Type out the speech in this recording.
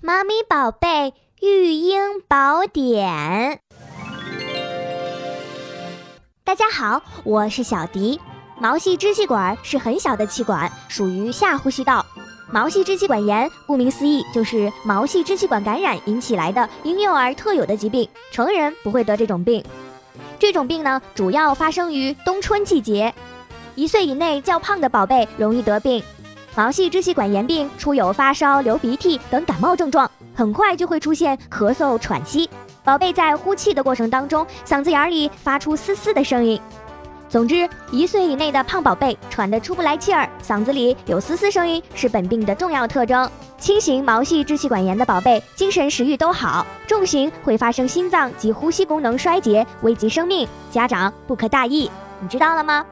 妈咪宝贝育婴宝典。大家好，我是小迪。毛细支气管是很小的气管，属于下呼吸道。毛细支气管炎，顾名思义，就是毛细支气管感染引起来的婴幼儿特有的疾病，成人不会得这种病。这种病呢，主要发生于冬春季节，一岁以内较胖的宝贝容易得病。毛细支气管炎病初有发烧、流鼻涕等感冒症状，很快就会出现咳嗽、喘息。宝贝在呼气的过程当中，嗓子眼里发出嘶嘶的声音。总之，一岁以内的胖宝贝喘得出不来气儿，嗓子里有嘶嘶声音，是本病的重要特征。轻型毛细支气管炎的宝贝精神食欲都好，重型会发生心脏及呼吸功能衰竭，危及生命。家长不可大意，你知道了吗？